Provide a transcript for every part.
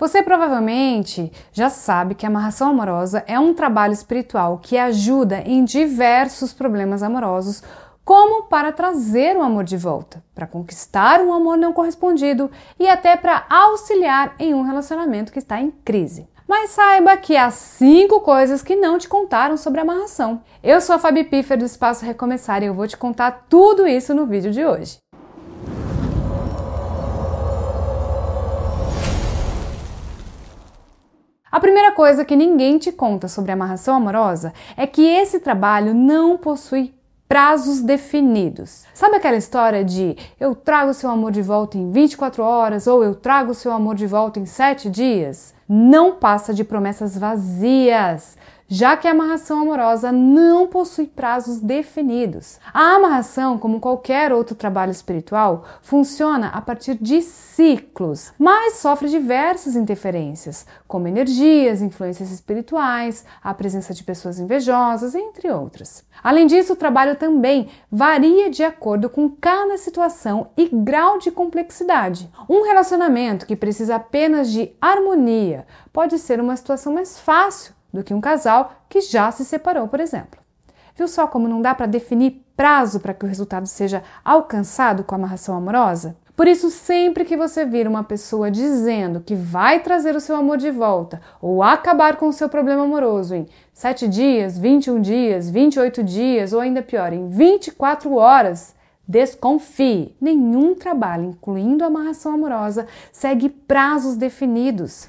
Você provavelmente já sabe que a amarração amorosa é um trabalho espiritual que ajuda em diversos problemas amorosos, como para trazer o amor de volta, para conquistar um amor não correspondido e até para auxiliar em um relacionamento que está em crise. Mas saiba que há cinco coisas que não te contaram sobre a amarração. Eu sou a Fabi Piffer do Espaço Recomeçar e eu vou te contar tudo isso no vídeo de hoje. A primeira coisa que ninguém te conta sobre amarração amorosa é que esse trabalho não possui prazos definidos. Sabe aquela história de eu trago seu amor de volta em 24 horas ou eu trago seu amor de volta em 7 dias? Não passa de promessas vazias já que a amarração amorosa não possui prazos definidos. A amarração, como qualquer outro trabalho espiritual, funciona a partir de ciclos, mas sofre diversas interferências, como energias, influências espirituais, a presença de pessoas invejosas, entre outras. Além disso, o trabalho também varia de acordo com cada situação e grau de complexidade. Um relacionamento que precisa apenas de harmonia pode ser uma situação mais fácil do que um casal que já se separou, por exemplo. Viu só como não dá para definir prazo para que o resultado seja alcançado com a amarração amorosa? Por isso, sempre que você vir uma pessoa dizendo que vai trazer o seu amor de volta ou acabar com o seu problema amoroso em 7 dias, 21 dias, 28 dias ou ainda pior, em 24 horas, desconfie. Nenhum trabalho, incluindo a amarração amorosa, segue prazos definidos.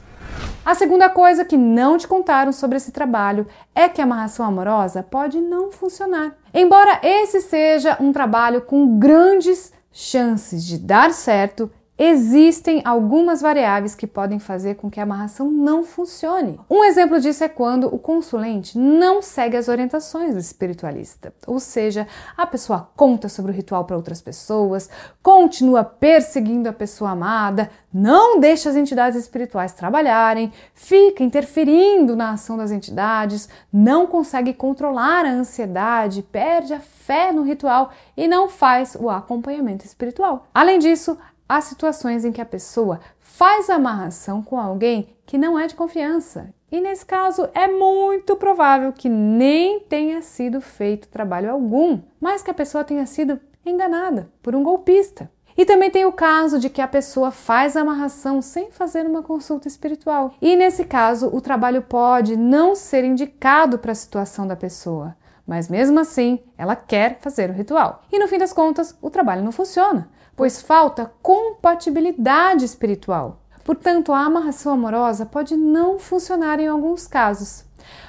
A segunda coisa que não te contaram sobre esse trabalho é que a amarração amorosa pode não funcionar. Embora esse seja um trabalho com grandes chances de dar certo, Existem algumas variáveis que podem fazer com que a amarração não funcione. Um exemplo disso é quando o consulente não segue as orientações do espiritualista, ou seja, a pessoa conta sobre o ritual para outras pessoas, continua perseguindo a pessoa amada, não deixa as entidades espirituais trabalharem, fica interferindo na ação das entidades, não consegue controlar a ansiedade, perde a fé no ritual e não faz o acompanhamento espiritual. Além disso, há situações em que a pessoa faz amarração com alguém que não é de confiança. E nesse caso é muito provável que nem tenha sido feito trabalho algum, mas que a pessoa tenha sido enganada por um golpista. E também tem o caso de que a pessoa faz amarração sem fazer uma consulta espiritual. E nesse caso, o trabalho pode não ser indicado para a situação da pessoa, mas mesmo assim, ela quer fazer o ritual. E no fim das contas, o trabalho não funciona, pois falta compatibilidade espiritual. Portanto, a amarração amorosa pode não funcionar em alguns casos.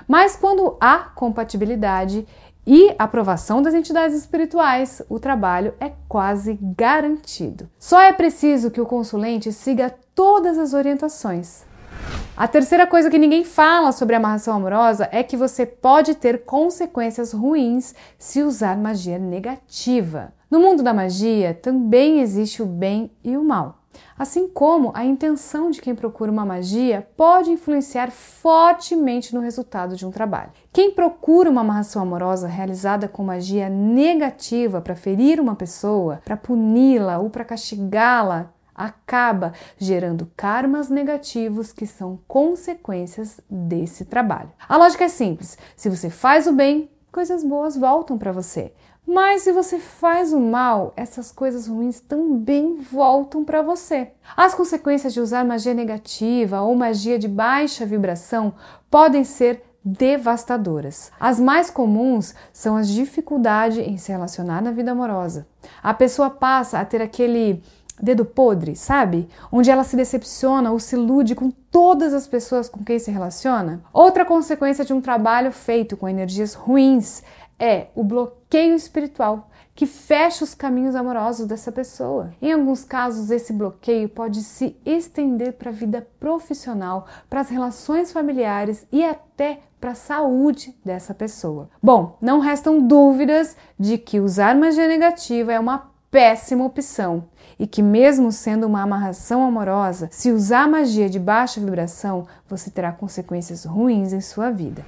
Mas quando há compatibilidade e aprovação das entidades espirituais, o trabalho é quase garantido. Só é preciso que o consulente siga todas as orientações. A terceira coisa que ninguém fala sobre amarração amorosa é que você pode ter consequências ruins se usar magia negativa. No mundo da magia também existe o bem e o mal. Assim como a intenção de quem procura uma magia pode influenciar fortemente no resultado de um trabalho. Quem procura uma amarração amorosa realizada com magia negativa para ferir uma pessoa, para puni-la ou para castigá-la, acaba gerando karmas negativos que são consequências desse trabalho. A lógica é simples: se você faz o bem, coisas boas voltam para você. Mas se você faz o mal, essas coisas ruins também voltam para você. As consequências de usar magia negativa ou magia de baixa vibração podem ser devastadoras. As mais comuns são as dificuldades em se relacionar na vida amorosa. A pessoa passa a ter aquele dedo podre, sabe? Onde ela se decepciona ou se ilude com todas as pessoas com quem se relaciona. Outra consequência de um trabalho feito com energias ruins é o bloqueio espiritual que fecha os caminhos amorosos dessa pessoa. Em alguns casos, esse bloqueio pode se estender para a vida profissional, para as relações familiares e até para a saúde dessa pessoa. Bom, não restam dúvidas de que usar magia negativa é uma péssima opção e que, mesmo sendo uma amarração amorosa, se usar magia de baixa vibração, você terá consequências ruins em sua vida.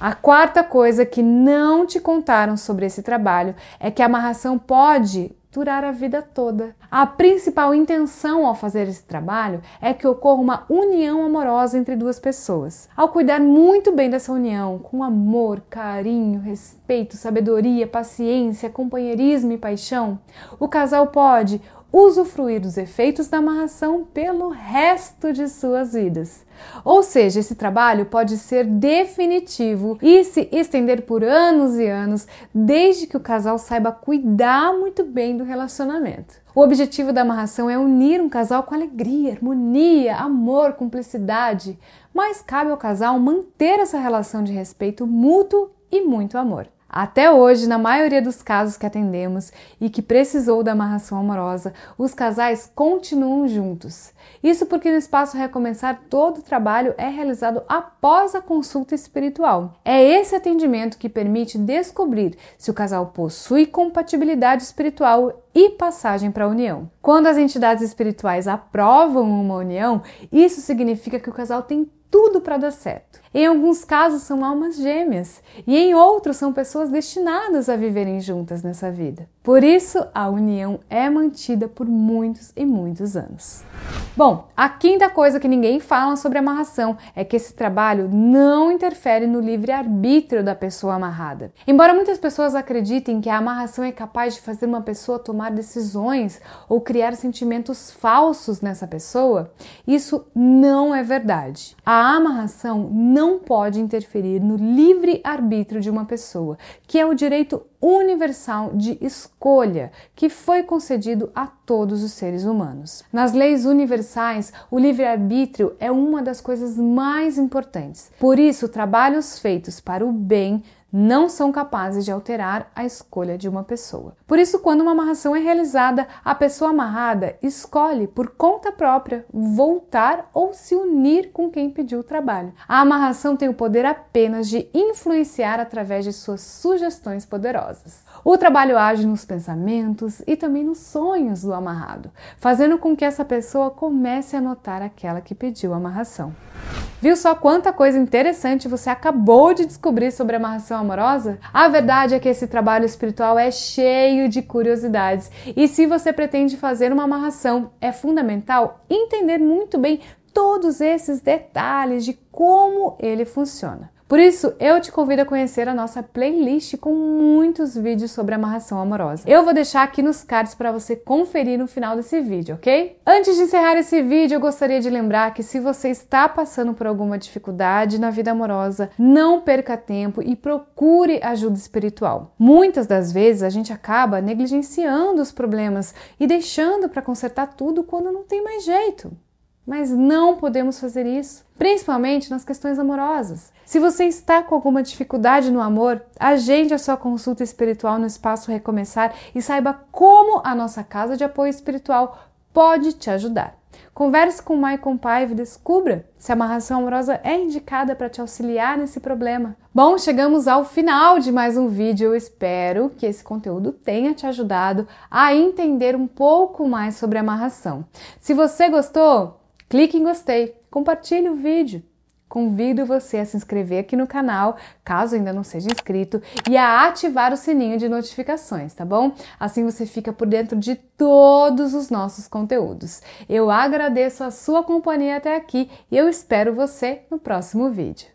A quarta coisa que não te contaram sobre esse trabalho é que a amarração pode durar a vida toda. A principal intenção ao fazer esse trabalho é que ocorra uma união amorosa entre duas pessoas. Ao cuidar muito bem dessa união, com amor, carinho, respeito, sabedoria, paciência, companheirismo e paixão, o casal pode usufruir dos efeitos da amarração pelo resto de suas vidas. Ou seja, esse trabalho pode ser definitivo e se estender por anos e anos, desde que o casal saiba cuidar muito bem do relacionamento. O objetivo da amarração é unir um casal com alegria, harmonia, amor, cumplicidade, mas cabe ao casal manter essa relação de respeito mútuo e muito amor. Até hoje, na maioria dos casos que atendemos e que precisou da amarração amorosa, os casais continuam juntos. Isso porque no espaço Recomeçar todo o trabalho é realizado após a consulta espiritual. É esse atendimento que permite descobrir se o casal possui compatibilidade espiritual e passagem para a união. Quando as entidades espirituais aprovam uma união, isso significa que o casal tem tudo para dar certo. Em alguns casos são almas gêmeas e em outros são pessoas destinadas a viverem juntas nessa vida. Por isso, a união é mantida por muitos e muitos anos. Bom, a quinta coisa que ninguém fala sobre amarração é que esse trabalho não interfere no livre-arbítrio da pessoa amarrada. Embora muitas pessoas acreditem que a amarração é capaz de fazer uma pessoa tomar decisões ou criar sentimentos falsos nessa pessoa, isso não é verdade. A amarração não pode interferir no livre-arbítrio de uma pessoa, que é o direito universal de escolha que foi concedido a todos os seres humanos. Nas leis universais, o livre-arbítrio é uma das coisas mais importantes. Por isso, trabalhos feitos para o bem não são capazes de alterar a escolha de uma pessoa. Por isso, quando uma amarração é realizada, a pessoa amarrada escolhe por conta própria voltar ou se unir com quem pediu o trabalho. A amarração tem o poder apenas de influenciar através de suas sugestões poderosas. O trabalho age nos pensamentos e também nos sonhos do amarrado, fazendo com que essa pessoa comece a notar aquela que pediu a amarração. Viu só quanta coisa interessante você acabou de descobrir sobre a amarração amorosa? A verdade é que esse trabalho espiritual é cheio de curiosidades e se você pretende fazer uma amarração, é fundamental entender muito bem todos esses detalhes de como ele funciona. Por isso, eu te convido a conhecer a nossa playlist com muitos vídeos sobre amarração amorosa. Eu vou deixar aqui nos cards para você conferir no final desse vídeo, ok? Antes de encerrar esse vídeo, eu gostaria de lembrar que se você está passando por alguma dificuldade na vida amorosa, não perca tempo e procure ajuda espiritual. Muitas das vezes a gente acaba negligenciando os problemas e deixando para consertar tudo quando não tem mais jeito. Mas não podemos fazer isso, principalmente nas questões amorosas. Se você está com alguma dificuldade no amor, agende a sua consulta espiritual no Espaço Recomeçar e saiba como a nossa casa de apoio espiritual pode te ajudar. Converse com o Maicon Paiva e descubra se a amarração amorosa é indicada para te auxiliar nesse problema. Bom, chegamos ao final de mais um vídeo. Eu espero que esse conteúdo tenha te ajudado a entender um pouco mais sobre a amarração. Se você gostou, Clique em gostei, compartilhe o vídeo. Convido você a se inscrever aqui no canal, caso ainda não seja inscrito, e a ativar o sininho de notificações, tá bom? Assim você fica por dentro de todos os nossos conteúdos. Eu agradeço a sua companhia até aqui e eu espero você no próximo vídeo.